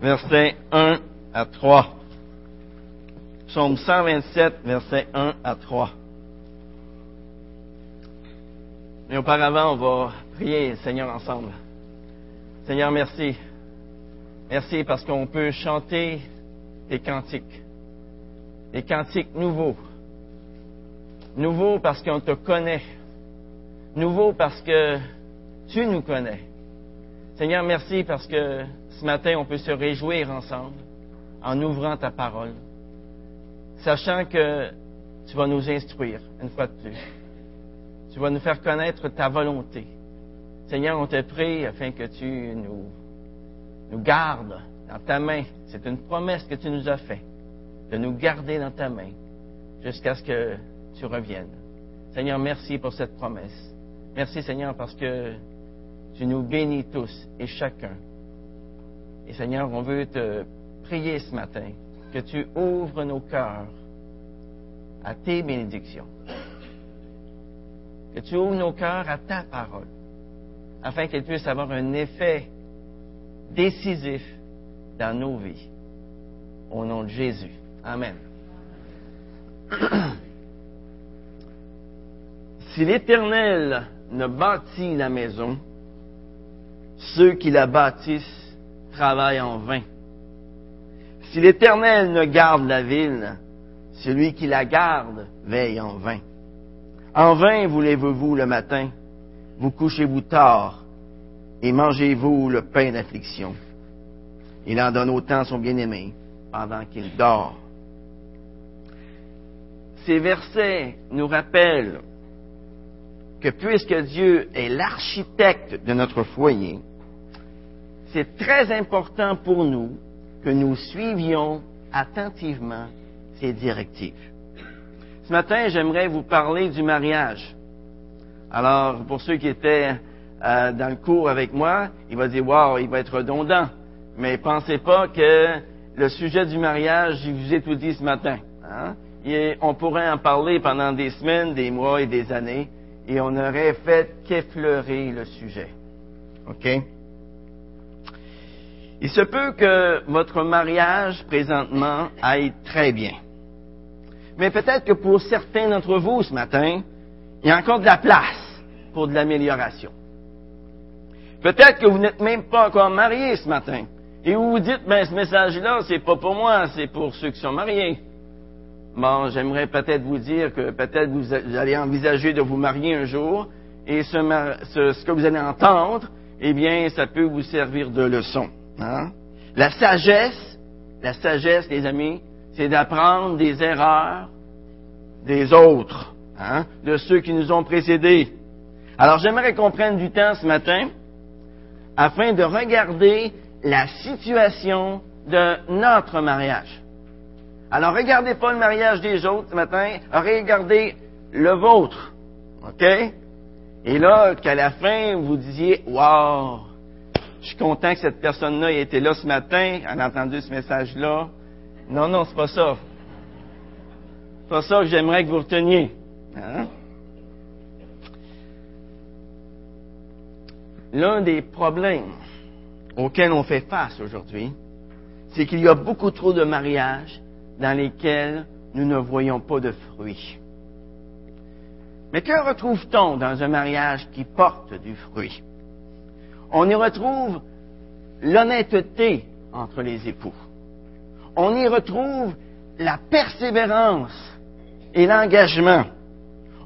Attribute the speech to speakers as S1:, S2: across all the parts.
S1: versets 1 à 3. Psaume 127, versets 1 à 3. Mais auparavant, on va prier Seigneur ensemble. Seigneur, merci. Merci parce qu'on peut chanter des cantiques. Des cantiques nouveaux. Nouveaux parce qu'on te connaît. Nouveaux parce que tu nous connais. Seigneur, merci parce que ce matin, on peut se réjouir ensemble en ouvrant ta parole, sachant que tu vas nous instruire une fois de plus. Tu vas nous faire connaître ta volonté. Seigneur, on te prie afin que tu nous, gardes dans ta main. C'est une promesse que tu nous as faite, de nous garder dans ta main jusqu'à ce que tu reviennes. Seigneur, merci pour cette promesse. Merci Seigneur parce que tu nous bénis tous et chacun. Et Seigneur, on veut te prier ce matin que tu ouvres nos cœurs à tes bénédictions. Que tu ouvres nos cœurs à ta parole, afin qu'elle puisse avoir un effet décisif dans nos vies. Au nom de Jésus. Amen. si l'Éternel ne bâtit la maison, ceux qui la bâtissent travaillent en vain. Si l'Éternel ne garde la ville, celui qui la garde veille en vain. En vain vous lèvez-vous le matin, vous couchez-vous tard, et mangez-vous le pain d'affliction. Il en donne autant à son bien-aimé pendant qu'il dort. Ces versets nous rappellent que puisque Dieu est l'architecte de notre foyer, c'est très important pour nous que nous suivions attentivement ses directives. Ce matin, j'aimerais vous parler du mariage. Alors, pour ceux qui étaient euh, dans le cours avec moi, il va dire, wow, il va être redondant. Mais pensez pas que le sujet du mariage, je vous ai tout dit ce matin. Hein? On pourrait en parler pendant des semaines, des mois et des années et on n'aurait fait qu'effleurer le sujet. OK? Il se peut que votre mariage présentement aille très bien. Mais peut-être que pour certains d'entre vous ce matin, il y a encore de la place pour de l'amélioration. Peut-être que vous n'êtes même pas encore marié ce matin. Et vous vous dites, ben, ce message-là, c'est pas pour moi, c'est pour ceux qui sont mariés. Bon, j'aimerais peut-être vous dire que peut-être vous allez envisager de vous marier un jour et ce, que vous allez entendre, eh bien, ça peut vous servir de leçon. Hein? La sagesse, la sagesse, les amis, c'est d'apprendre des erreurs des autres, hein, de ceux qui nous ont précédés. Alors, j'aimerais qu'on prenne du temps ce matin afin de regarder la situation de notre mariage. Alors, regardez pas le mariage des autres ce matin, regardez le vôtre. OK? Et là, qu'à la fin, vous disiez, wow, je suis content que cette personne-là ait été là ce matin, elle a entendu ce message-là. Non, non, c'est pas ça. C'est pas ça que j'aimerais que vous reteniez. Hein? L'un des problèmes auxquels on fait face aujourd'hui, c'est qu'il y a beaucoup trop de mariages dans lesquels nous ne voyons pas de fruits. Mais que retrouve-t-on dans un mariage qui porte du fruit? On y retrouve l'honnêteté entre les époux. On y retrouve la persévérance et l'engagement.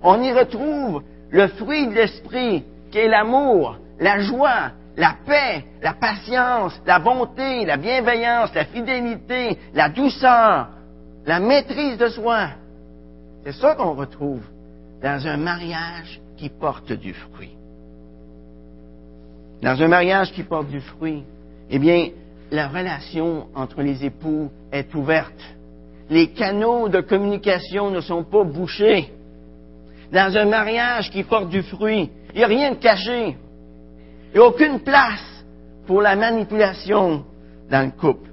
S1: On y retrouve le fruit de l'esprit qui est l'amour, la joie, la paix, la patience, la bonté, la bienveillance, la fidélité, la douceur, la maîtrise de soi. C'est ça qu'on retrouve dans un mariage qui porte du fruit. Dans un mariage qui porte du fruit, eh bien, la relation entre les époux est ouverte. Les canaux de communication ne sont pas bouchés. Dans un mariage qui porte du fruit, il n'y a rien de caché. Il n'y a aucune place pour la manipulation dans le couple.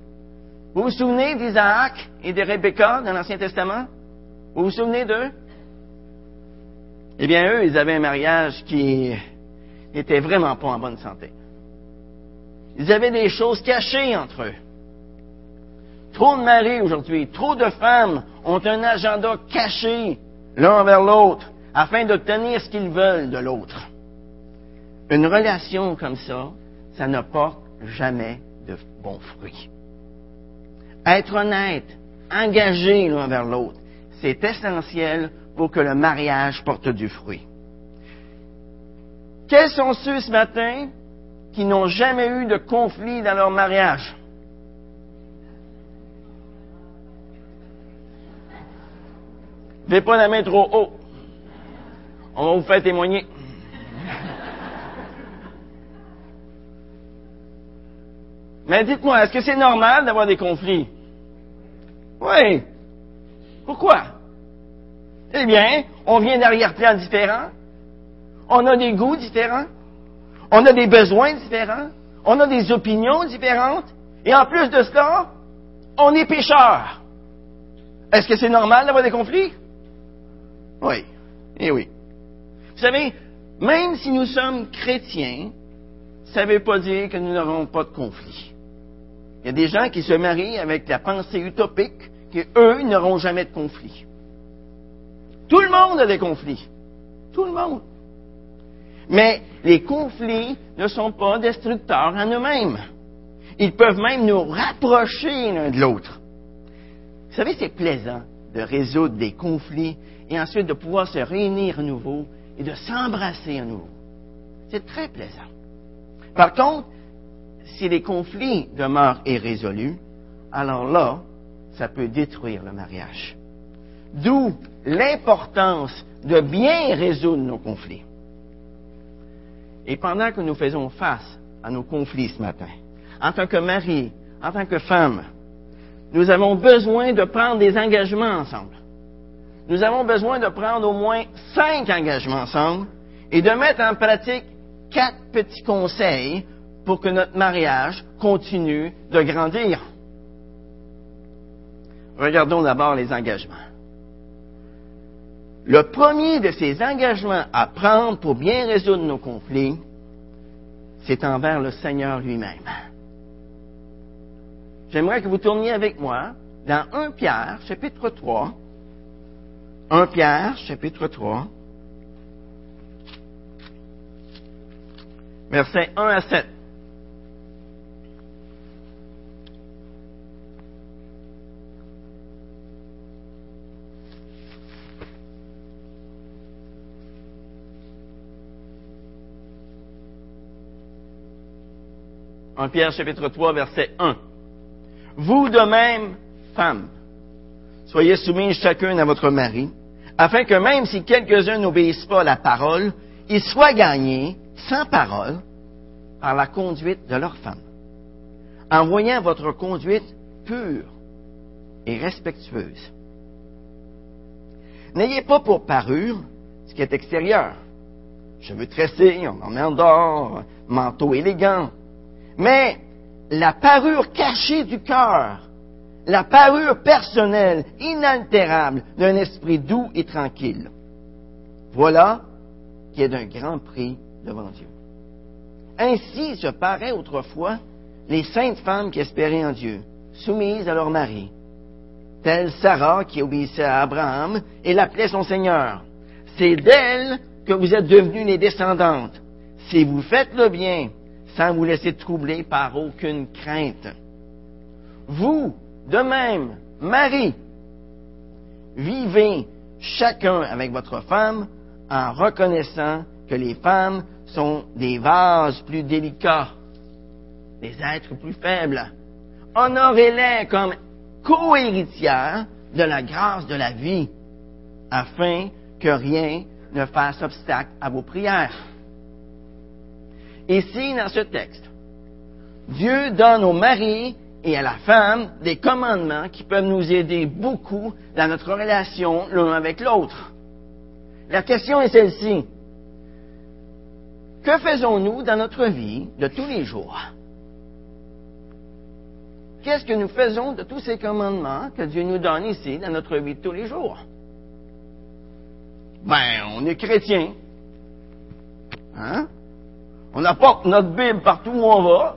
S1: Vous vous souvenez d'Isaac et de Rebecca dans l'Ancien Testament? Vous vous souvenez d'eux? Eh bien, eux, ils avaient un mariage qui n'était vraiment pas en bonne santé. Ils avaient des choses cachées entre eux. Trop de maris aujourd'hui, trop de femmes ont un agenda caché l'un envers l'autre afin d'obtenir ce qu'ils veulent de l'autre. Une relation comme ça, ça ne porte jamais de bons fruits. Être honnête, engagé l'un vers l'autre, c'est essentiel pour que le mariage porte du fruit. Quels sont ceux ce matin qui n'ont jamais eu de conflit dans leur mariage? Ne pas la main trop haut. On va vous faire témoigner. Mais dites-moi, est-ce que c'est normal d'avoir des conflits? Oui. Pourquoi? Eh bien, on vient d'arrière-plans différents. On a des goûts différents. On a des besoins différents. On a des opinions différentes. Et en plus de cela, on est pécheurs. Est-ce que c'est normal d'avoir des conflits? Oui. Eh oui. Vous savez, même si nous sommes chrétiens, ça ne veut pas dire que nous n'aurons pas de conflits. Il y a des gens qui se marient avec la pensée utopique qu'eux n'auront jamais de conflit. Tout le monde a des conflits. Tout le monde. Mais les conflits ne sont pas destructeurs en eux-mêmes. Ils peuvent même nous rapprocher l'un de l'autre. Vous savez, c'est plaisant de résoudre des conflits et ensuite de pouvoir se réunir à nouveau et de s'embrasser à nouveau. C'est très plaisant. Par contre, si les conflits demeurent irrésolus, alors là, ça peut détruire le mariage. D'où l'importance de bien résoudre nos conflits. Et pendant que nous faisons face à nos conflits ce matin, en tant que mari, en tant que femme, nous avons besoin de prendre des engagements ensemble. Nous avons besoin de prendre au moins cinq engagements ensemble et de mettre en pratique quatre petits conseils pour que notre mariage continue de grandir. Regardons d'abord les engagements. Le premier de ces engagements à prendre pour bien résoudre nos conflits, c'est envers le Seigneur lui-même. J'aimerais que vous tourniez avec moi dans 1 Pierre, chapitre 3. 1 Pierre, chapitre 3. Versets 1 à 7. 1 Pierre chapitre 3 verset 1. Vous de même, femmes, soyez soumis chacun à votre mari, afin que même si quelques-uns n'obéissent pas à la parole, ils soient gagnés, sans parole, par la conduite de leur femme, en voyant votre conduite pure et respectueuse. N'ayez pas pour parure ce qui est extérieur. Cheveux tressés, ornements d'or, manteau élégant, mais la parure cachée du cœur, la parure personnelle, inaltérable d'un esprit doux et tranquille. Voilà qui est d'un grand prix devant Dieu. Ainsi se paraît autrefois les saintes femmes qui espéraient en Dieu, soumises à leur mari, telle Sarah qui obéissait à Abraham et l'appelait son Seigneur. C'est d'elle que vous êtes devenues les descendantes. Si vous faites le bien, sans vous laisser troubler par aucune crainte. Vous, de même, Marie, vivez chacun avec votre femme en reconnaissant que les femmes sont des vases plus délicats, des êtres plus faibles. Honorez-les comme co-héritières de la grâce de la vie, afin que rien ne fasse obstacle à vos prières. Ici, dans ce texte, Dieu donne au mari et à la femme des commandements qui peuvent nous aider beaucoup dans notre relation l'un avec l'autre. La question est celle-ci. Que faisons-nous dans notre vie de tous les jours? Qu'est-ce que nous faisons de tous ces commandements que Dieu nous donne ici dans notre vie de tous les jours? Ben, on est chrétien. Hein? On apporte notre Bible partout où on va.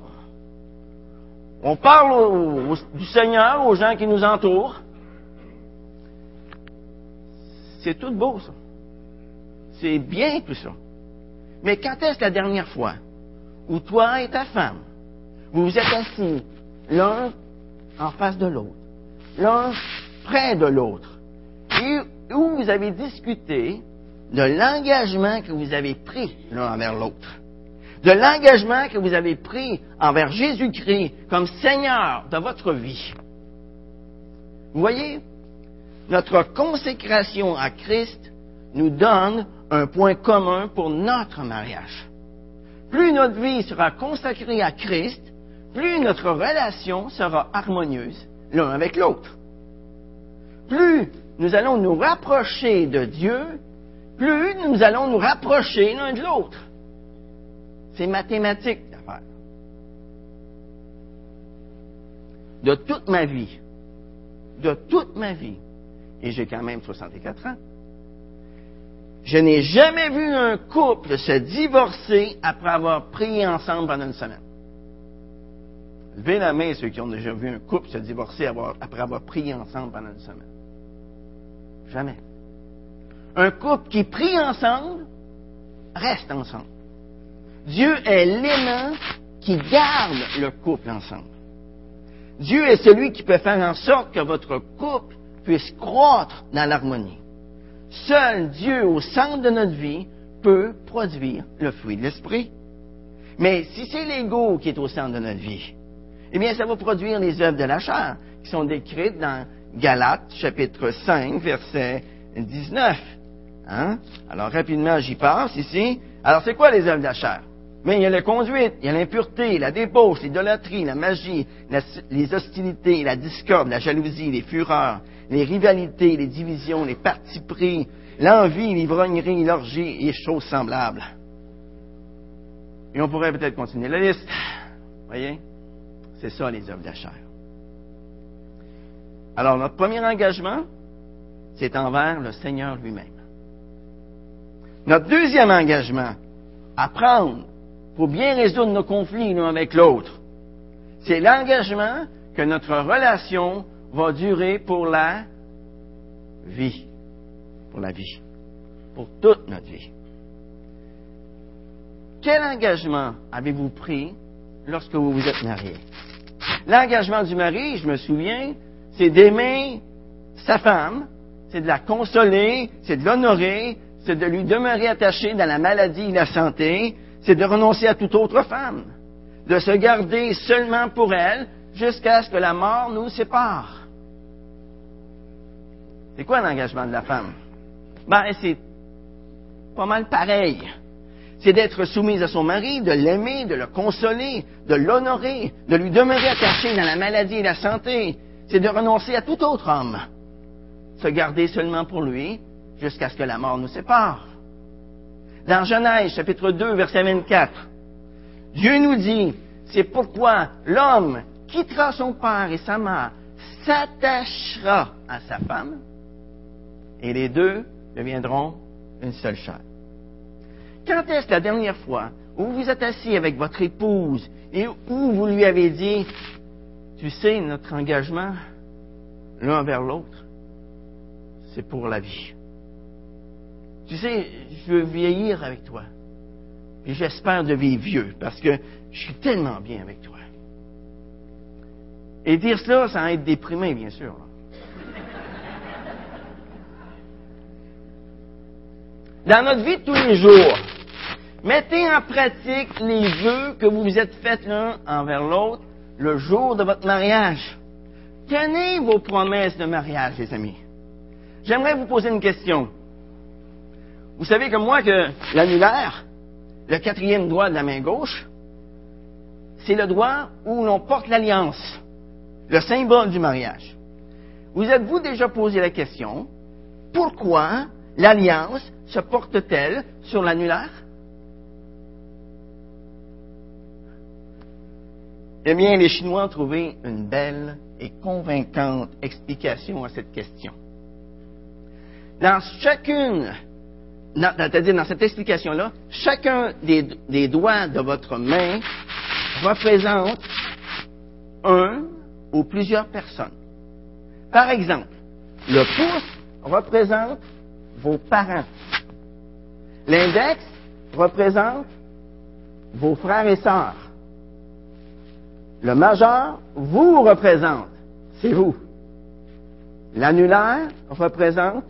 S1: On parle du Seigneur aux gens qui nous entourent. C'est tout beau, ça. C'est bien tout ça. Mais quand est-ce la dernière fois où toi et ta femme, vous vous êtes assis l'un en face de l'autre, l'un près de l'autre, et où vous avez discuté de l'engagement que vous avez pris l'un envers l'autre, de l'engagement que vous avez pris envers Jésus-Christ comme Seigneur de votre vie. Vous voyez, notre consécration à Christ nous donne un point commun pour notre mariage. Plus notre vie sera consacrée à Christ, plus notre relation sera harmonieuse l'un avec l'autre. Plus nous allons nous rapprocher de Dieu, plus nous allons nous rapprocher l'un de l'autre. C'est mathématique l'affaire. De toute ma vie, de toute ma vie, et j'ai quand même 64 ans, je n'ai jamais vu un couple se divorcer après avoir prié ensemble pendant une semaine. Levez la main ceux qui ont déjà vu un couple se divorcer après avoir prié ensemble pendant une semaine. Jamais. Un couple qui prie ensemble reste ensemble. Dieu est l'aimant qui garde le couple ensemble. Dieu est celui qui peut faire en sorte que votre couple puisse croître dans l'harmonie. Seul Dieu au centre de notre vie peut produire le fruit de l'esprit. Mais si c'est l'ego qui est au centre de notre vie, eh bien, ça va produire les œuvres de la chair, qui sont décrites dans Galates, chapitre 5, verset 19. Hein? Alors, rapidement, j'y passe ici. Alors, c'est quoi les œuvres de la chair? Mais il y a la conduite, il y a l'impureté, la débauche, l'idolâtrie, la magie, les hostilités, la discorde, la jalousie, les fureurs, les rivalités, les divisions, les partis pris, l'envie, l'ivrognerie, l'orgie et choses semblables. Et on pourrait peut-être continuer la liste. Voyez? C'est ça les œuvres de la chair. Alors, notre premier engagement, c'est envers le Seigneur lui-même. Notre deuxième engagement, apprendre pour bien résoudre nos conflits l'un avec l'autre, c'est l'engagement que notre relation va durer pour la vie. Pour la vie. Pour toute notre vie. Quel engagement avez-vous pris lorsque vous vous êtes marié? L'engagement du mari, je me souviens, c'est d'aimer sa femme, c'est de la consoler, c'est de l'honorer, c'est de lui demeurer attaché dans la maladie et la santé, c'est de renoncer à toute autre femme, de se garder seulement pour elle jusqu'à ce que la mort nous sépare. C'est quoi l'engagement de la femme? Ben, c'est pas mal pareil. C'est d'être soumise à son mari, de l'aimer, de le consoler, de l'honorer, de lui demeurer attaché dans la maladie et la santé. C'est de renoncer à tout autre homme. Se garder seulement pour lui jusqu'à ce que la mort nous sépare. Dans Genèse, chapitre 2, verset 24, Dieu nous dit, c'est pourquoi l'homme quittera son père et sa mère, s'attachera à sa femme, et les deux deviendront une seule chair. Quand est-ce la dernière fois où vous vous êtes assis avec votre épouse et où vous lui avez dit, tu sais, notre engagement l'un vers l'autre, c'est pour la vie. Tu sais, je veux vieillir avec toi. Et j'espère de vivre vieux parce que je suis tellement bien avec toi. Et dire cela sans être déprimé, bien sûr. dans notre vie de tous les jours, mettez en pratique les vœux que vous vous êtes faits l'un envers l'autre le jour de votre mariage. Tenez vos promesses de mariage, les amis. J'aimerais vous poser une question. Vous savez comme moi que l'annulaire, le quatrième doigt de la main gauche, c'est le doigt où l'on porte l'alliance, le symbole du mariage. Vous êtes-vous déjà posé la question, pourquoi l'alliance se porte-t-elle sur l'annulaire? Eh bien, les Chinois ont trouvé une belle et convaincante explication à cette question. Dans chacune, c'est-à-dire dans cette explication-là, chacun des, doigts de votre main représente un ou plusieurs personnes. Par exemple, le pouce représente vos parents. L'index représente vos frères et sœurs. Le majeur vous représente, c'est vous. L'annulaire représente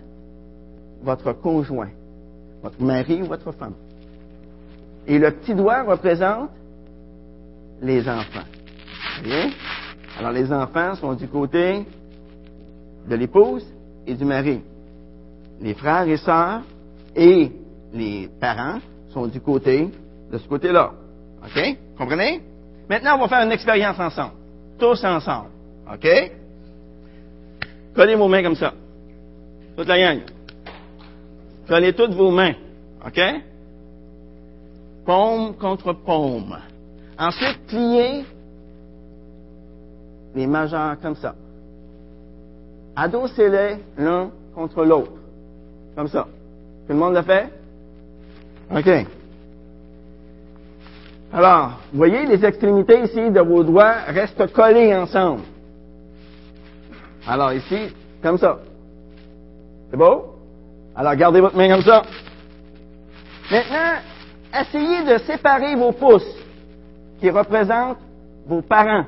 S1: votre conjoint, votre mari ou votre femme. Et le petit doigt représente les enfants. Alors les enfants sont du côté de l'épouse et du mari. Les frères et sœurs et les parents sont du côté de ce côté-là. OK? Comprenez? Maintenant, on va faire une expérience ensemble. Tous ensemble. OK? Collez vos mains comme ça. Toute la gang. Collez toutes vos mains. OK? Paume contre paume. Ensuite, pliez les majeurs comme ça. Adossez-les l'un contre l'autre. Comme ça. Tout le monde le fait? OK. Alors, vous voyez, les extrémités ici de vos doigts restent collées ensemble. Alors ici, comme ça. C'est beau? Alors, gardez votre main comme ça. Maintenant, essayez de séparer vos pouces qui représentent vos parents.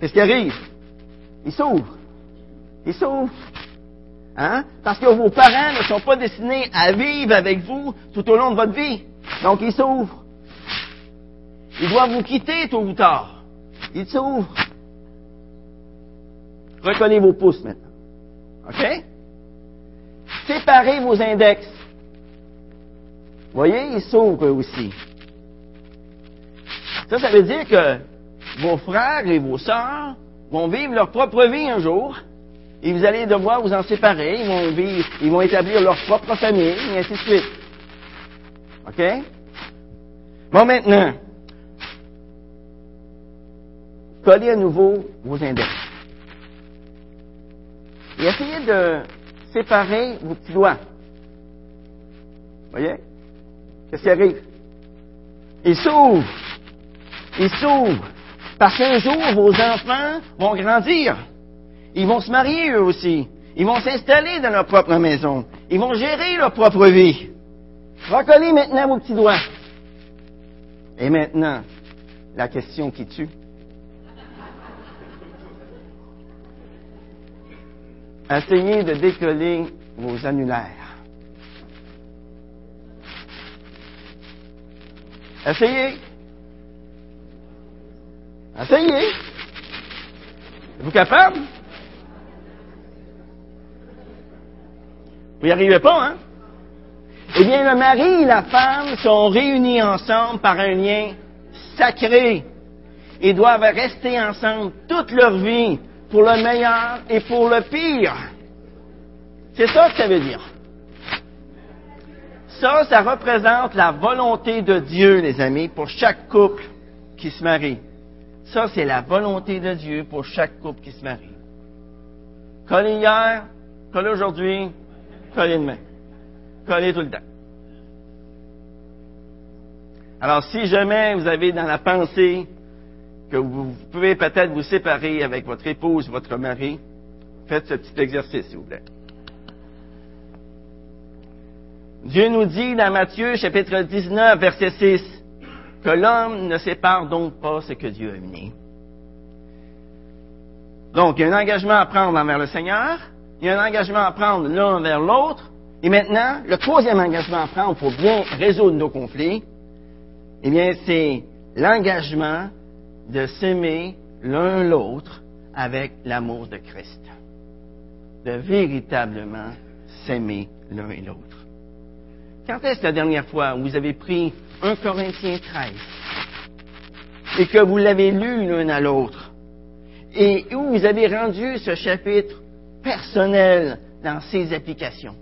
S1: Qu'est-ce qui arrive? Ils s'ouvrent. Ils s'ouvrent. Hein? Parce que vos parents ne sont pas destinés à vivre avec vous tout au long de votre vie. Donc, ils s'ouvrent. Ils doivent vous quitter tôt ou tard. Ils s'ouvrent. Recollez vos pouces maintenant. OK? Séparez vos index. Voyez, ils s'ouvrent aussi. Ça, ça veut dire que vos frères et vos sœurs vont vivre leur propre vie un jour, et vous allez devoir vous en séparer, ils vont vivre, ils vont établir leur propre famille, et ainsi de suite. OK? Bon, maintenant, collez à nouveau vos index. Et essayez de séparer vos petits doigts. Voyez? Qu'est-ce qui arrive? Ils s'ouvrent. Ils s'ouvrent. Parce qu'un jour, vos enfants vont grandir. Ils vont se marier eux aussi. Ils vont s'installer dans leur propre maison. Ils vont gérer leur propre vie. Recollez maintenant vos petits doigts. Et maintenant, la question qui tue. Essayez de décoller vos annulaires. Essayez. Essayez. Êtes-vous capable? Vous n'y arrivez pas, hein? Eh bien, le mari et la femme sont réunis ensemble par un lien sacré et doivent rester ensemble toute leur vie pour le meilleur et pour le pire. C'est ça que ça veut dire. Ça, ça représente la volonté de Dieu, les amis, pour chaque couple qui se marie. Ça, c'est la volonté de Dieu pour chaque couple qui se marie. Collez hier, collez aujourd'hui, collez demain. Collez tout le temps. Alors, si jamais vous avez dans la pensée que vous pouvez peut-être vous séparer avec votre épouse, votre mari, faites ce petit exercice, s'il vous plaît. Dieu nous dit dans Matthieu chapitre 19, verset 6, que l'homme ne sépare donc pas ce que Dieu a uni. Donc, il y a un engagement à prendre envers le Seigneur, il y a un engagement à prendre l'un envers l'autre, et maintenant, le troisième engagement à prendre pour bien résoudre nos conflits, eh bien, c'est l'engagement de s'aimer l'un l'autre avec l'amour de Christ. De véritablement s'aimer l'un et l'autre. Quand est-ce la dernière fois où vous avez pris 1 Corinthiens 13 et que vous l'avez lu l'un à l'autre et où vous avez rendu ce chapitre personnel dans ses applications?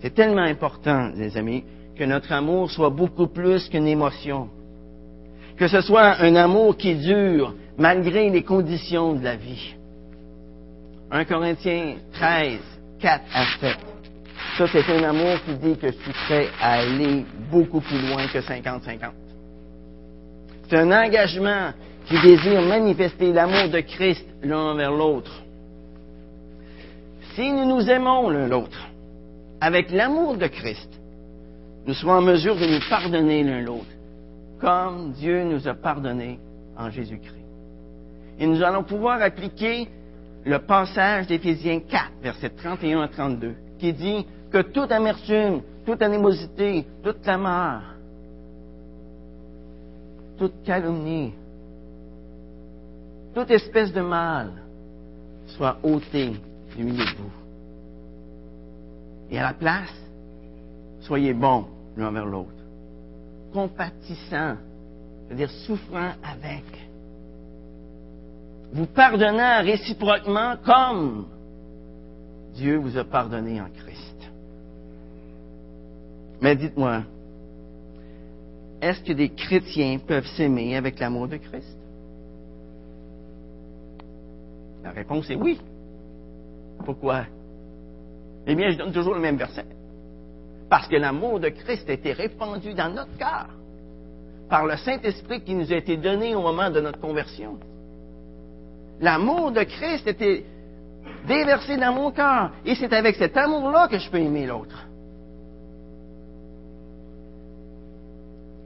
S1: C'est tellement important, les amis, que notre amour soit beaucoup plus qu'une émotion que ce soit un amour qui dure malgré les conditions de la vie. 1 Corinthiens 13, 4 à 7. Ça, c'est un amour qui dit que je suis prêt à aller beaucoup plus loin que 50-50. C'est un engagement qui désirent manifester l'amour de Christ l'un envers l'autre. Si nous nous aimons l'un l'autre avec l'amour de Christ, nous serons en mesure de nous pardonner l'un l'autre, comme Dieu nous a pardonné en Jésus-Christ. Et nous allons pouvoir appliquer le passage d'Éphésiens 4, versets 31 à 32, qui dit que toute amertume, toute animosité, toute clameur, toute calomnie, toute espèce de mal soit ôtée du milieu de vous. Et à la place, soyez bons l'un envers l'autre, compatissants, c'est-à-dire souffrant avec, vous pardonnant réciproquement comme Dieu vous a pardonné en Christ. Mais dites-moi, est-ce que des chrétiens peuvent s'aimer avec l'amour de Christ? La réponse est oui. Pourquoi? Eh bien, je donne toujours le même verset. Parce que l'amour de Christ a été répandu dans notre cœur par le Saint-Esprit qui nous a été donné au moment de notre conversion. L'amour de Christ été déversé dans mon cœur. Et c'est avec cet amour-là que je peux aimer l'autre.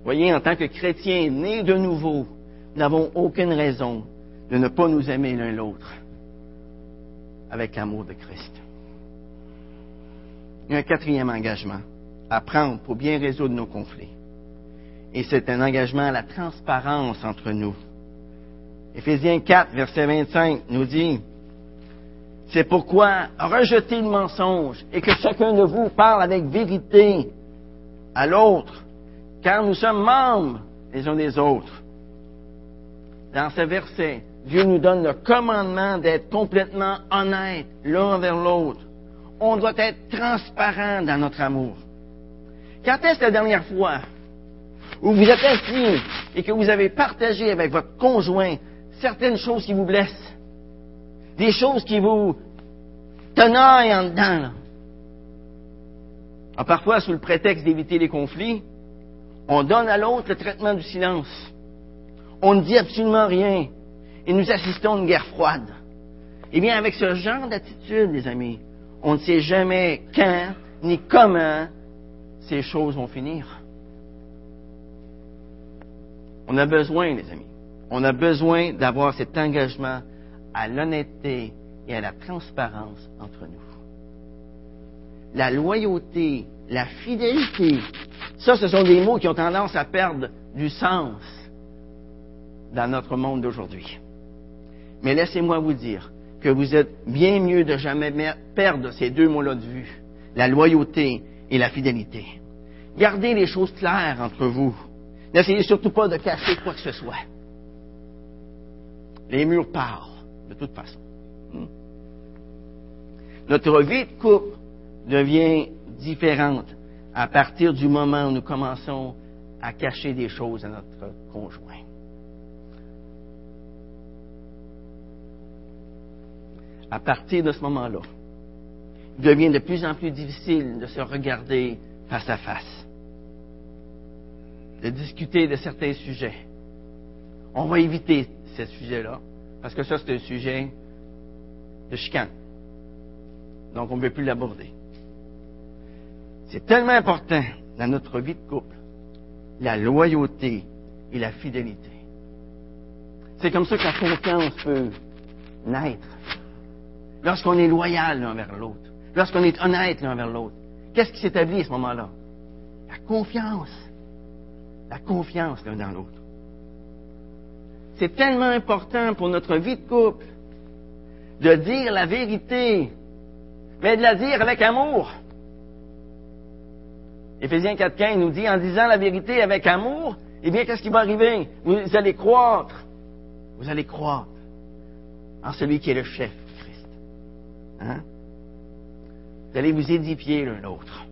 S1: Voyez, en tant que chrétiens nés de nouveau, nous n'avons aucune raison de ne pas nous aimer l'un l'autre avec l'amour de Christ. Il y a un quatrième engagement à prendre pour bien résoudre nos conflits. Et c'est un engagement à la transparence entre nous. Éphésiens 4, verset 25 nous dit, c'est pourquoi rejetez le mensonge et que chacun de vous parle avec vérité à l'autre, car nous sommes membres les uns des autres. Dans ce verset, Dieu nous donne le commandement d'être complètement honnête l'un envers l'autre. On doit être transparent dans notre amour. Quand est-ce la dernière fois où vous êtes assis et que vous avez partagé avec votre conjoint certaines choses qui vous blessent, des choses qui vous tenaillent en dedans. Ah, parfois, sous le prétexte d'éviter les conflits, on donne à l'autre le traitement du silence. On ne dit absolument rien. Et nous assistons à une guerre froide. Eh bien, avec ce genre d'attitude, les amis, on ne sait jamais quand ni comment ces choses vont finir. On a besoin, les amis, on a besoin d'avoir cet engagement à l'honnêteté et à la transparence entre nous. La loyauté, la fidélité, ça, ce sont des mots qui ont tendance à perdre du sens dans notre monde d'aujourd'hui. Mais laissez-moi vous dire que vous êtes bien mieux de jamais perdre ces deux mots-là de vue, la loyauté et la fidélité. Gardez les choses claires entre vous. N'essayez surtout pas de cacher quoi que ce soit. Les murs parlent, de toute façon. Hmm. Notre vie de couple devient différente à partir du moment où nous commençons à cacher des choses à notre conjoint. À partir de ce moment-là, devient de plus en plus difficile de se regarder face à face, de discuter de certains sujets. On va éviter ce sujet-là, parce que ça, c'est un sujet de chicane. Donc, on ne veut plus l'aborder. C'est tellement important dans notre vie de couple, la loyauté et la fidélité. C'est comme ça que la confiance peut naître. Lorsqu'on est loyal l'un vers l'autre, lorsqu'on est honnête l'un vers l'autre, qu'est-ce qui s'établit à ce moment-là? La confiance. La confiance l'un dans l'autre. C'est tellement important pour notre vie de couple de dire la vérité, mais de la dire avec amour. Éphésiens 4.15 nous dit, en disant la vérité avec amour, eh bien, qu'est-ce qui va arriver? Vous allez croître. Vous allez croître en celui qui est le chef, Christ. Hein? Allez vous édifier l'un l'autre.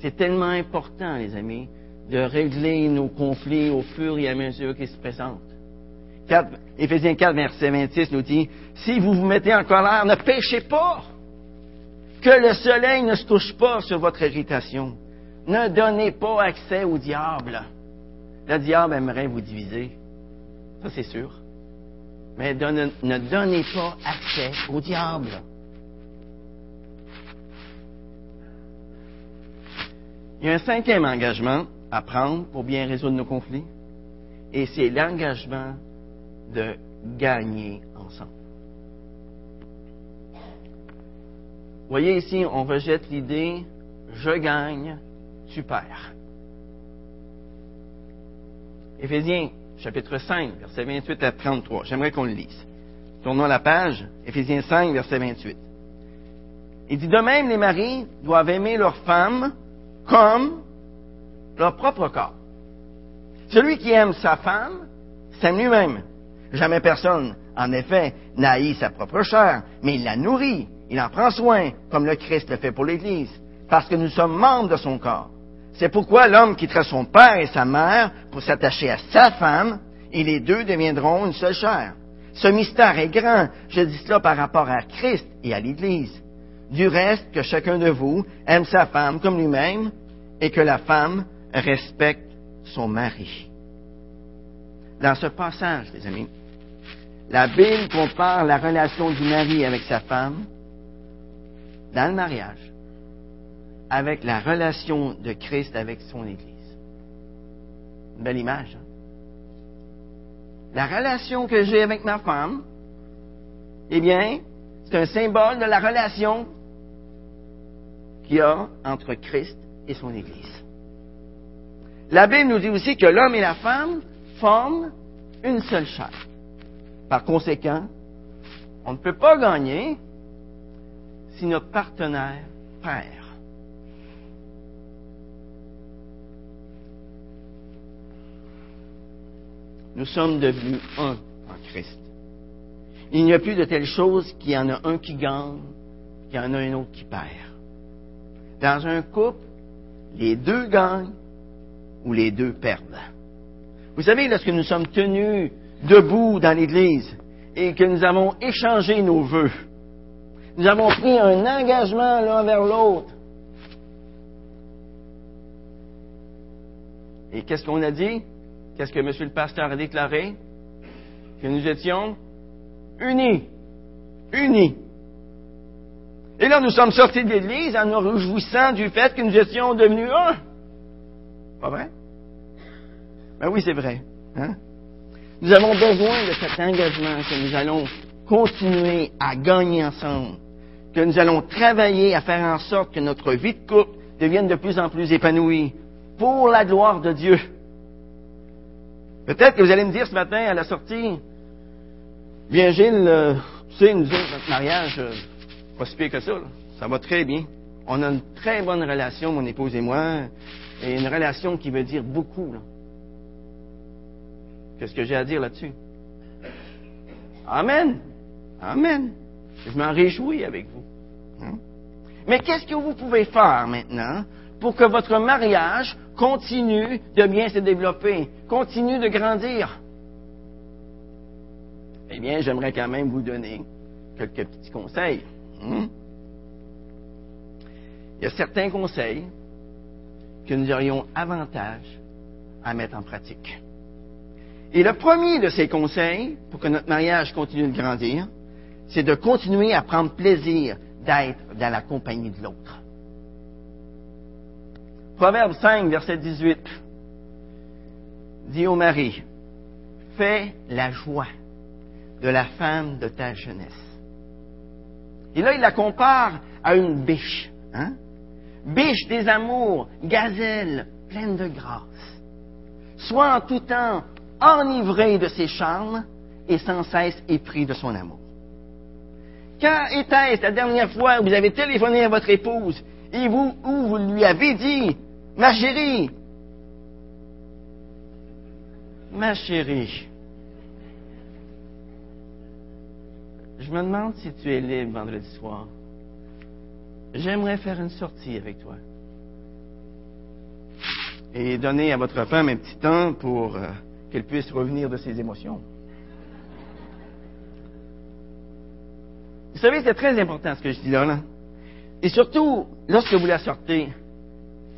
S1: C'est tellement important, les amis, de régler nos conflits au fur et à mesure qu'ils se présentent. 4, Éphésiens 4, verset 26 nous dit, si vous vous mettez en colère, ne péchez pas. Que le soleil ne se touche pas sur votre irritation. Ne donnez pas accès au diable. Le diable aimerait vous diviser. Ça, c'est sûr. Mais ne donnez pas accès au diable. Il y a un cinquième engagement à prendre pour bien résoudre nos conflits, et c'est l'engagement de gagner ensemble. Voyez ici, on rejette l'idée je gagne, tu perds. Éphésiens chapitre 5, versets 28 à 33. J'aimerais qu'on le lise. Tournons la page, Éphésiens 5, verset 28. Il dit, de même, les maris doivent aimer leurs femmes comme leur propre corps. Celui qui aime sa femme s'aime lui-même. Jamais personne, en effet, n'haït sa propre chair, mais il la nourrit, il en prend soin, comme le Christ le fait pour l'Église, parce que nous sommes membres de son corps. C'est pourquoi l'homme quittera son père et sa mère pour s'attacher à sa femme, et les deux deviendront une seule chair. Ce mystère est grand, je dis cela par rapport à Christ et à l'Église. Du reste, que chacun de vous aime sa femme comme lui-même, et que la femme respecte son mari. Dans ce passage, les amis, la Bible compare la relation du mari avec sa femme dans le mariage avec la relation de Christ avec son Église. Une belle image. Hein? La relation que j'ai avec ma femme, eh bien, c'est un symbole de la relation qu'il y a entre Christ et son Église. La Bible nous dit aussi que l'homme et la femme forment une seule chair. Par conséquent, on ne peut pas gagner si notre partenaire perd. Nous sommes devenus un en Christ. Il n'y a plus de telle chose qu'il y en a un qui gagne, qu'il y en a un autre qui perd. Dans un couple, les deux gagnent ou les deux perdent. Vous savez, lorsque nous sommes tenus debout dans l'Église et que nous avons échangé nos vœux, nous avons pris un engagement l'un vers l'autre. Et qu'est-ce qu'on a dit? Qu'est-ce que Monsieur le pasteur a déclaré? Que nous étions unis. Unis. Et là, nous sommes sortis de l'Église en nous réjouissant du fait que nous étions devenus un. Pas vrai? Ben oui, c'est vrai. Hein? Nous avons besoin de cet engagement que nous allons continuer à gagner ensemble, que nous allons travailler à faire en sorte que notre vie de couple devienne de plus en plus épanouie pour la gloire de Dieu. Peut-être que vous allez me dire ce matin à la sortie, bien Gilles, euh, tu sais, nous autres, notre mariage, euh, pas si pire que ça, ça va très bien. On a une très bonne relation, mon épouse et moi, et une relation qui veut dire beaucoup. Qu'est-ce que j'ai à dire là-dessus? Amen. Amen. Je m'en réjouis avec vous. Hein? Mais qu'est-ce que vous pouvez faire maintenant pour que votre mariage continue de bien se développer, continue de grandir? Eh bien, j'aimerais quand même vous donner quelques petits conseils. Hein? Il y a certains conseils que nous aurions avantage à mettre en pratique. Et le premier de ces conseils, pour que notre mariage continue de grandir, c'est de continuer à prendre plaisir d'être dans la compagnie de l'autre. Proverbe 5, verset 18, dit au mari, fais la joie de la femme de ta jeunesse. Et là, il la compare à une biche. Hein? Biche des amours, gazelle, pleine de grâce. Sois en tout temps enivré de ses charmes et sans cesse épris de son amour. Quand était-ce la dernière fois où vous avez téléphoné à votre épouse et vous, où vous lui avez dit, ma chérie, ma chérie, je me demande si tu es libre vendredi soir. J'aimerais faire une sortie avec toi. Et donner à votre femme un petit temps pour euh, qu'elle puisse revenir de ses émotions. Vous savez, c'est très important ce que je dis là, là. Et surtout, lorsque vous la sortez,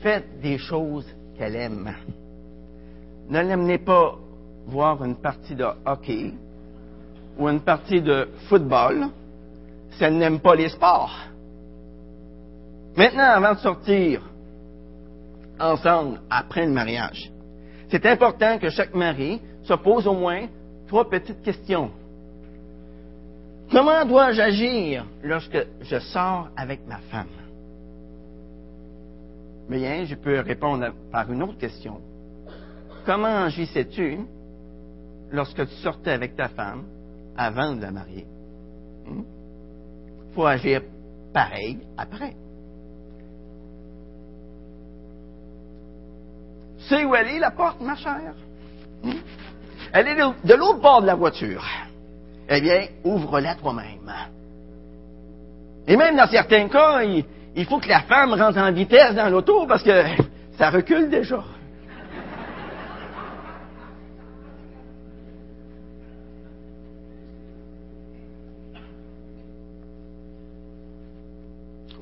S1: faites des choses qu'elle aime. Ne l'amenez pas voir une partie de hockey ou une partie de football si elle n'aime pas les sports. Maintenant, avant de sortir ensemble après le mariage, c'est important que chaque mari se pose au moins trois petites questions. Comment dois-je agir lorsque je sors avec ma femme? Bien, je peux répondre par une autre question. Comment agissais-tu lorsque tu sortais avec ta femme? Avant de la marier? Il hmm? faut agir pareil après. C'est où elle est, la porte, ma chère? Hmm? Elle est de l'autre bord de la voiture. Eh bien, ouvre-la toi-même. Et même dans certains cas, il, il faut que la femme rentre en vitesse dans l'auto parce que ça recule déjà.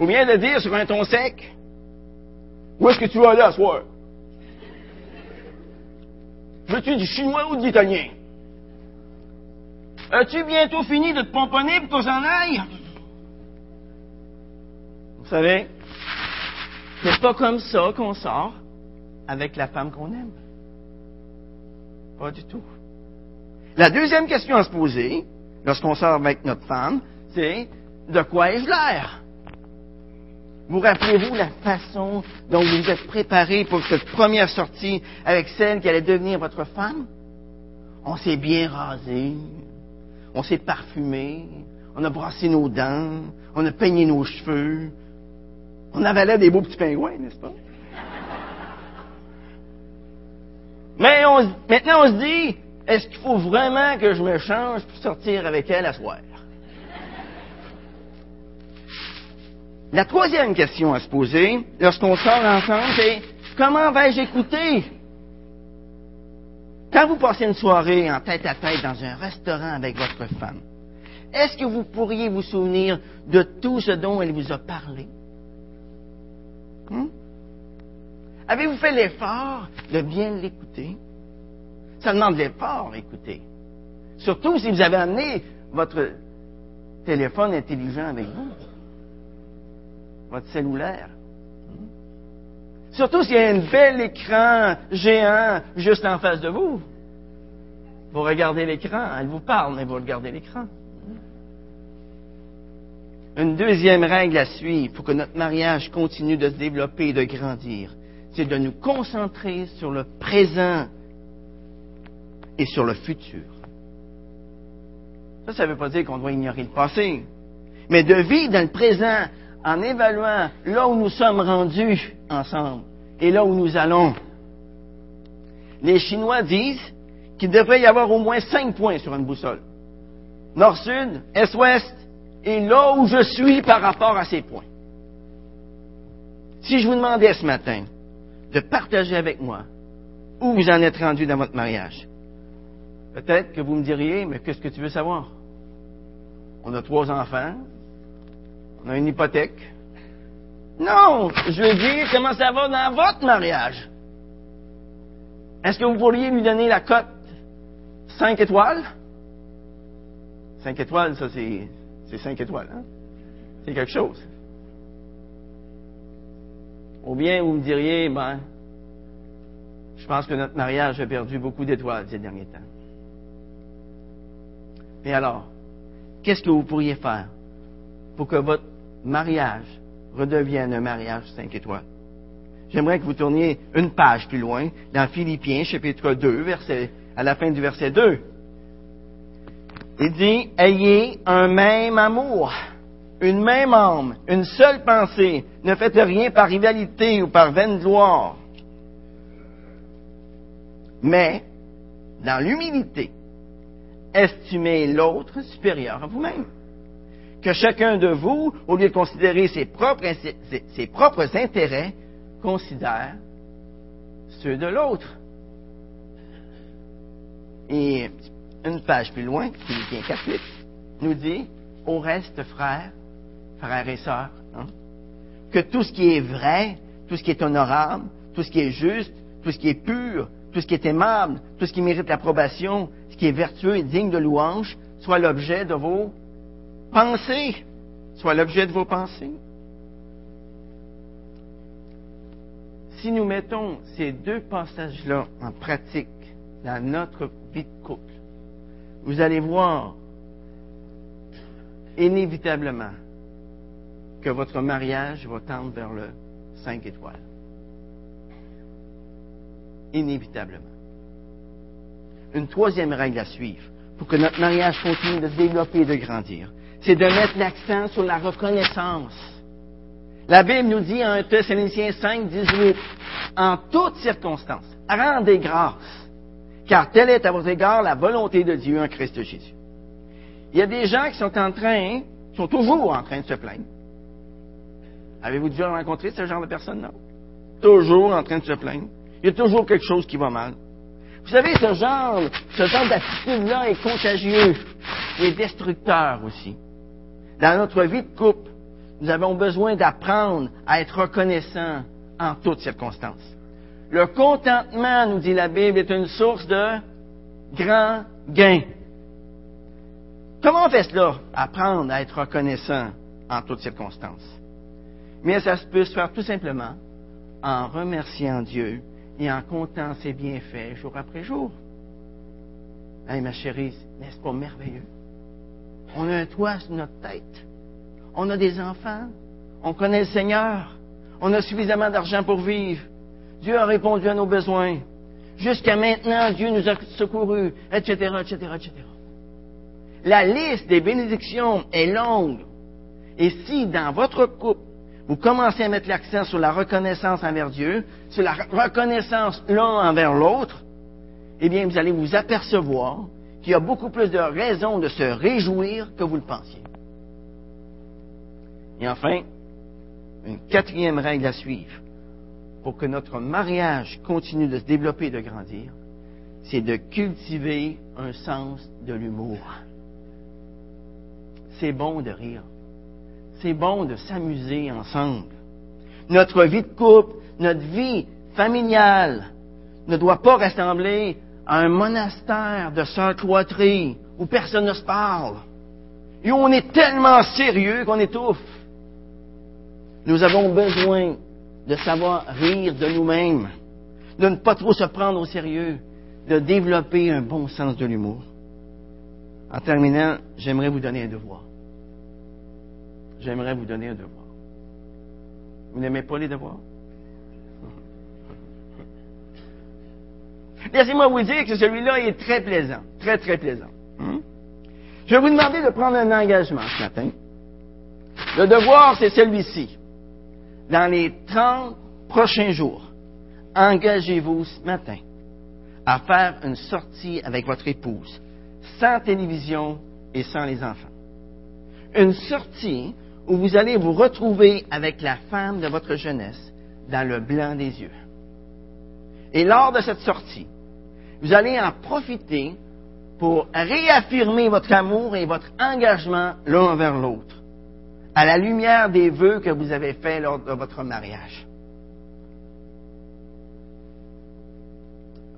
S1: Ou bien de dire sur un ton sec, où est-ce que tu vas là ce soir? Veux-tu du chinois ou de l'italien? As-tu bientôt fini de te pomponner pour qu'on s'en aille? Vous savez, c'est pas comme ça qu'on sort avec la femme qu'on aime. Pas du tout. La deuxième question à se poser, lorsqu'on sort avec notre femme, c'est de quoi ai-je l'air? Vous rappelez-vous la façon dont vous vous êtes préparé pour cette première sortie avec celle qui allait devenir votre femme? On s'est bien rasé, on s'est parfumé, on a brassé nos dents, on a peigné nos cheveux, on avalait des beaux petits pingouins, n'est-ce pas? Mais maintenant on se dit, est-ce qu'il faut vraiment que je me change pour sortir avec elle à soir? La troisième question à se poser lorsqu'on sort ensemble, c'est comment vais-je écouter? Quand vous passez une soirée en tête à tête dans un restaurant avec votre femme, est-ce que vous pourriez vous souvenir de tout ce dont elle vous a parlé? Hmm? Avez-vous fait l'effort de bien l'écouter? Ça demande l'effort, écouter. Surtout si vous avez amené votre téléphone intelligent avec vous votre cellulaire. Surtout s'il y a un bel écran géant juste en face de vous. Vous regardez l'écran, elle vous parle, mais vous regardez l'écran. Une deuxième règle à suivre pour que notre mariage continue de se développer et de grandir, c'est de nous concentrer sur le présent et sur le futur. Ça, ça ne veut pas dire qu'on doit ignorer le passé, mais de vivre dans le présent en évaluant là où nous sommes rendus ensemble et là où nous allons. Les Chinois disent qu'il devrait y avoir au moins cinq points sur une boussole. Nord-sud, est-ouest, et là où je suis par rapport à ces points. Si je vous demandais ce matin de partager avec moi où vous en êtes rendu dans votre mariage, peut-être que vous me diriez, mais qu'est-ce que tu veux savoir? On a trois enfants, on a une hypothèque. Non, je veux dire comment ça va dans votre mariage. Est-ce que vous pourriez lui donner la cote 5 étoiles? 5 étoiles, ça c'est, c'est 5 étoiles, hein? C'est quelque chose. Ou bien vous me diriez, ben, je pense que notre mariage a perdu beaucoup d'étoiles ces derniers temps. Et alors, qu'est-ce que vous pourriez faire pour que votre mariage redevienne un mariage cinq étoiles. J'aimerais que vous tourniez une page plus loin, dans Philippiens, chapitre 2, verset, à la fin du verset 2. Il dit, ayez un même amour, une même âme, une seule pensée. Ne faites rien par rivalité ou par vaine gloire. Mais, dans l'humilité, estimez l'autre supérieur à vous-même que chacun de vous, au lieu de considérer ses propres, ses, propres intérêts, considère ceux de l'autre. Et une page plus loin, Philippiens 4, nous dit, au reste, frères, frères et sœurs, hein, que tout ce qui est vrai, tout ce qui est honorable, tout ce qui est juste, tout ce qui est pur, tout ce qui est aimable, tout ce qui mérite l'approbation, ce qui est vertueux et digne de louange, soit l'objet de vos pensées. Soit l'objet de vos pensées. Si nous mettons ces deux passages-là en pratique dans notre vie de couple, vous allez voir inévitablement que votre mariage va tendre vers le 5 étoiles. Inévitablement. Une troisième règle à suivre pour que notre mariage continue de se développer et de grandir, c'est de mettre l'accent sur la reconnaissance. La Bible nous dit en Thessaloniciens 5, 18, en toutes circonstances, rendez grâce, car telle est à votre égard la volonté de Dieu en Christ Jésus. Il y a des gens qui sont en train, qui sont toujours en train de se plaindre. Avez-vous déjà rencontré ce genre de personnes-là? Toujours en train de se plaindre. Il y a toujours quelque chose qui va mal. Vous savez, ce genre, ce genre d'attitude-là est contagieux et destructeur aussi. Dans notre vie de couple, nous avons besoin d'apprendre à être reconnaissants en toutes circonstances. Le contentement, nous dit la Bible, est une source de grand gain. Comment on fait cela? Apprendre à être reconnaissant en toutes circonstances. Mais ça peut se faire tout simplement en remerciant Dieu et en comptant ses bienfaits jour après jour. Hey, ma chérie, n'est-ce pas merveilleux? On a un toit sur notre tête. On a des enfants. On connaît le Seigneur. On a suffisamment d'argent pour vivre. Dieu a répondu à nos besoins. Jusqu'à maintenant, Dieu nous a secourus, etc., etc., etc. La liste des bénédictions est longue. Et si dans votre couple, vous commencez à mettre l'accent sur la reconnaissance envers Dieu, sur la reconnaissance l'un envers l'autre, eh bien, vous allez vous apercevoir qu'il y a beaucoup plus de raisons de se réjouir que vous le pensiez. Et enfin, une quatrième règle à suivre pour que notre mariage continue de se développer et de grandir, c'est de cultiver un sens de l'humour. C'est bon de rire. C'est bon de s'amuser ensemble. Notre vie de couple, notre vie familiale ne doit pas ressembler un monastère de sœurs cloîtrées où personne ne se parle et où on est tellement sérieux qu'on étouffe. Nous avons besoin de savoir rire de nous-mêmes, de ne pas trop se prendre au sérieux, de développer un bon sens de l'humour. En terminant, j'aimerais vous donner un devoir. J'aimerais vous donner un devoir. Vous n'aimez pas les devoirs? Laissez-moi vous dire que celui-là est très plaisant, très, très plaisant. Hmm? Je vais vous demander de prendre un engagement ce matin. Le devoir, c'est celui-ci dans les 30 prochains jours, engagez-vous ce matin à faire une sortie avec votre épouse, sans télévision et sans les enfants. Une sortie où vous allez vous retrouver avec la femme de votre jeunesse dans le blanc des yeux. Et lors de cette sortie, vous allez en profiter pour réaffirmer votre amour et votre engagement l'un envers l'autre à la lumière des vœux que vous avez faits lors de votre mariage.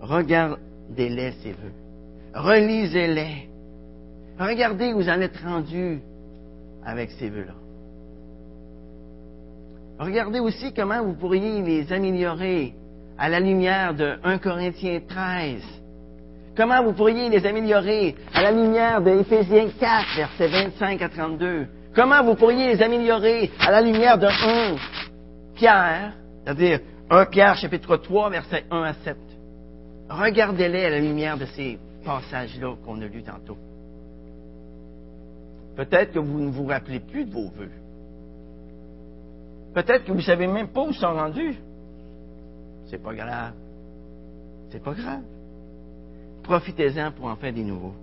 S1: Regardez-les, ces vœux. Relisez-les. Regardez où vous en êtes rendu avec ces vœux-là. Regardez aussi comment vous pourriez les améliorer à la lumière de 1 Corinthiens 13. Comment vous pourriez les améliorer à la lumière de Éphésiens 4, versets 25 à 32. Comment vous pourriez les améliorer à la lumière de 1 Pierre, c'est-à-dire 1 Pierre chapitre 3, versets 1 à 7. Regardez-les à la lumière de ces passages-là qu'on a lus tantôt. Peut-être que vous ne vous rappelez plus de vos voeux. Peut-être que vous ne savez même pas où ils sont rendus. C'est pas grave. C'est pas grave. Profitez-en pour en faire des nouveaux.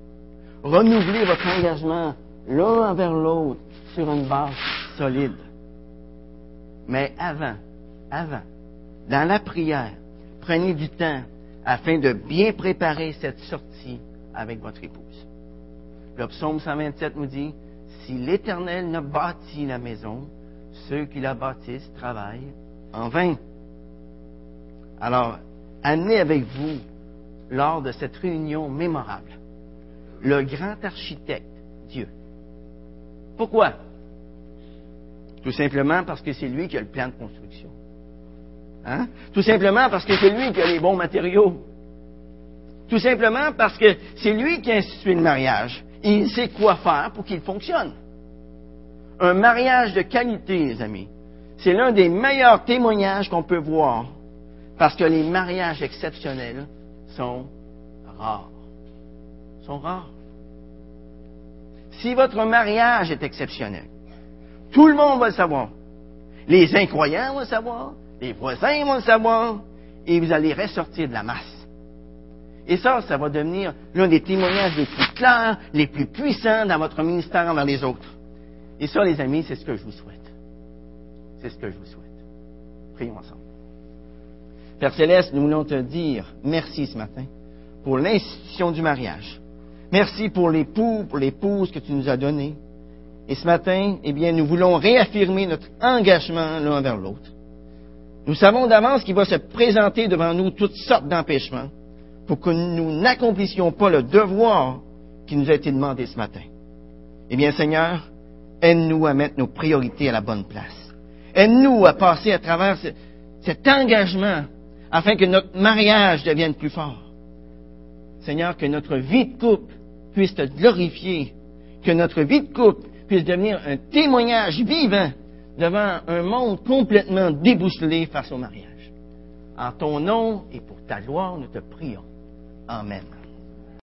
S1: Renouvelez votre engagement l'un envers l'autre sur une base solide. Mais avant, avant, dans la prière, prenez du temps afin de bien préparer cette sortie avec votre épouse. Le psaume 127 nous dit, si l'Éternel ne bâtit la maison, ceux qui la bâtissent travaillent en vain. Alors, amenez avec vous lors de cette réunion mémorable. Le grand architecte, Dieu. Pourquoi? Tout simplement parce que c'est lui qui a le plan de construction. Hein? Tout simplement parce que c'est lui qui a les bons matériaux. Tout simplement parce que c'est lui qui a institué le mariage. Et il sait quoi faire pour qu'il fonctionne. Un mariage de qualité, les amis, c'est l'un des meilleurs témoignages qu'on peut voir parce que les mariages exceptionnels sont rares. Sont rares. Si votre mariage est exceptionnel, tout le monde va le savoir. Les incroyants vont le savoir, les voisins vont le savoir, et vous allez ressortir de la masse. Et ça, ça va devenir l'un des témoignages les plus clairs, les plus puissants dans votre ministère envers les autres. Et ça, les amis, c'est ce que je vous souhaite. C'est ce que je vous souhaite. Prions ensemble. Père Céleste, nous voulons te dire merci ce matin pour l'institution du mariage. Merci pour l'époux, pour l'épouse que tu nous as donné. Et ce matin, eh bien, nous voulons réaffirmer notre engagement l'un envers l'autre. Nous savons d'avance qu'il va se présenter devant nous toutes sortes d'empêchements pour que nous n'accomplissions pas le devoir qui nous a été demandé ce matin. Eh bien, Seigneur, aide-nous à mettre nos priorités à la bonne place. Aide-nous à passer à travers cet engagement afin que notre mariage devienne plus fort. Seigneur, que notre vie de couple puisse te glorifier, que notre vie de couple puisse devenir un témoignage vivant devant un monde complètement déboussolé face au mariage. En ton nom et pour ta gloire, nous te prions. Amen.